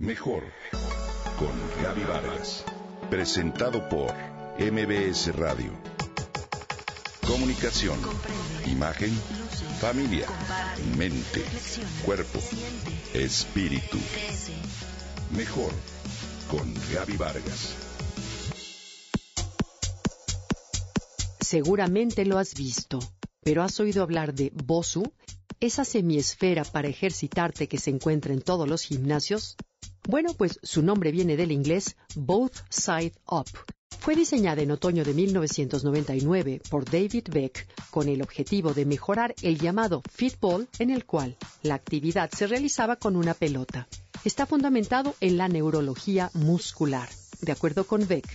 Mejor con Gaby Vargas. Presentado por MBS Radio. Comunicación, imagen, familia, mente, cuerpo, espíritu. Mejor con Gaby Vargas. Seguramente lo has visto, pero has oído hablar de Bosu, esa semiesfera para ejercitarte que se encuentra en todos los gimnasios. Bueno, pues su nombre viene del inglés Both Side Up. Fue diseñada en otoño de 1999 por David Beck con el objetivo de mejorar el llamado fitball en el cual la actividad se realizaba con una pelota. Está fundamentado en la neurología muscular. De acuerdo con Beck,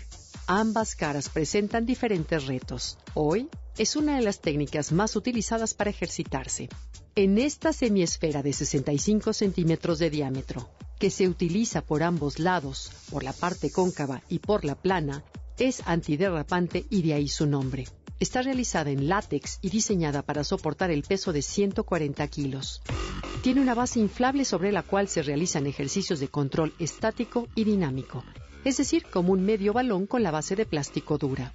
ambas caras presentan diferentes retos. Hoy es una de las técnicas más utilizadas para ejercitarse. En esta semiesfera de 65 centímetros de diámetro, que se utiliza por ambos lados, por la parte cóncava y por la plana, es antiderrapante y de ahí su nombre. Está realizada en látex y diseñada para soportar el peso de 140 kilos. Tiene una base inflable sobre la cual se realizan ejercicios de control estático y dinámico, es decir, como un medio balón con la base de plástico dura.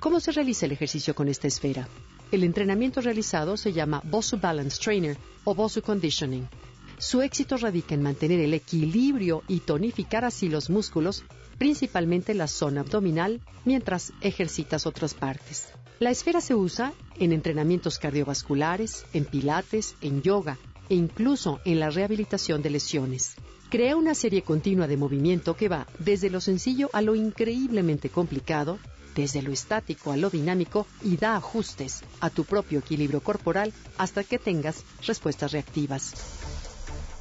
¿Cómo se realiza el ejercicio con esta esfera? El entrenamiento realizado se llama Bosu Balance Trainer o Bosu Conditioning. Su éxito radica en mantener el equilibrio y tonificar así los músculos, principalmente la zona abdominal, mientras ejercitas otras partes. La esfera se usa en entrenamientos cardiovasculares, en pilates, en yoga e incluso en la rehabilitación de lesiones. Crea una serie continua de movimiento que va desde lo sencillo a lo increíblemente complicado desde lo estático a lo dinámico y da ajustes a tu propio equilibrio corporal hasta que tengas respuestas reactivas.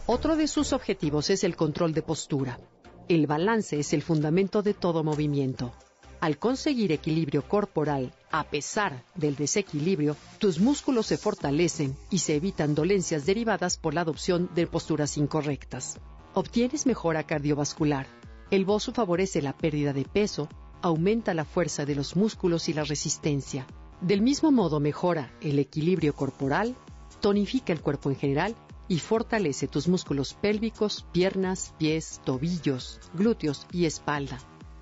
Otro de sus objetivos es el control de postura. El balance es el fundamento de todo movimiento. Al conseguir equilibrio corporal, a pesar del desequilibrio, tus músculos se fortalecen y se evitan dolencias derivadas por la adopción de posturas incorrectas. Obtienes mejora cardiovascular. El bozo favorece la pérdida de peso, aumenta la fuerza de los músculos y la resistencia. Del mismo modo mejora el equilibrio corporal, tonifica el cuerpo en general y fortalece tus músculos pélvicos, piernas, pies, tobillos, glúteos y espalda.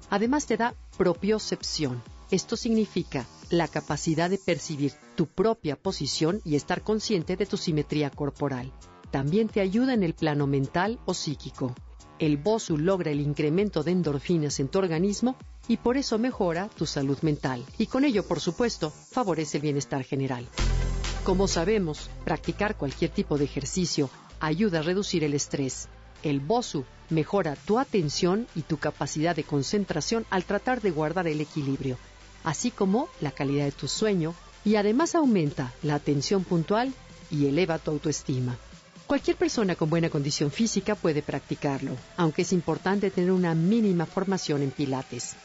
Además te da propiocepción. Esto significa la capacidad de percibir tu propia posición y estar consciente de tu simetría corporal. También te ayuda en el plano mental o psíquico. El BOSU logra el incremento de endorfinas en tu organismo y por eso mejora tu salud mental y con ello, por supuesto, favorece el bienestar general. Como sabemos, practicar cualquier tipo de ejercicio ayuda a reducir el estrés. El BOSU mejora tu atención y tu capacidad de concentración al tratar de guardar el equilibrio, así como la calidad de tu sueño y además aumenta la atención puntual y eleva tu autoestima. Cualquier persona con buena condición física puede practicarlo, aunque es importante tener una mínima formación en pilates.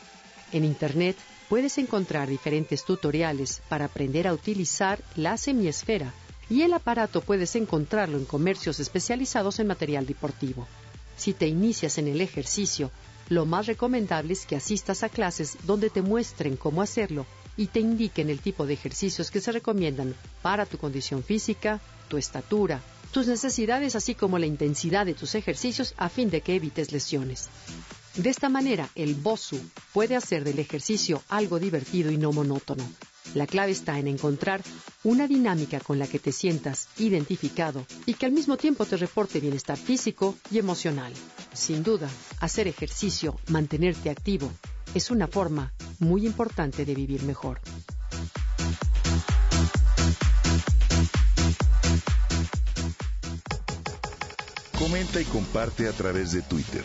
En Internet puedes encontrar diferentes tutoriales para aprender a utilizar la semiesfera y el aparato puedes encontrarlo en comercios especializados en material deportivo. Si te inicias en el ejercicio, lo más recomendable es que asistas a clases donde te muestren cómo hacerlo y te indiquen el tipo de ejercicios que se recomiendan para tu condición física, tu estatura, tus necesidades así como la intensidad de tus ejercicios a fin de que evites lesiones. De esta manera, el BOSU puede hacer del ejercicio algo divertido y no monótono. La clave está en encontrar una dinámica con la que te sientas identificado y que al mismo tiempo te reporte bienestar físico y emocional. Sin duda, hacer ejercicio, mantenerte activo, es una forma muy importante de vivir mejor. Comenta y comparte a través de Twitter.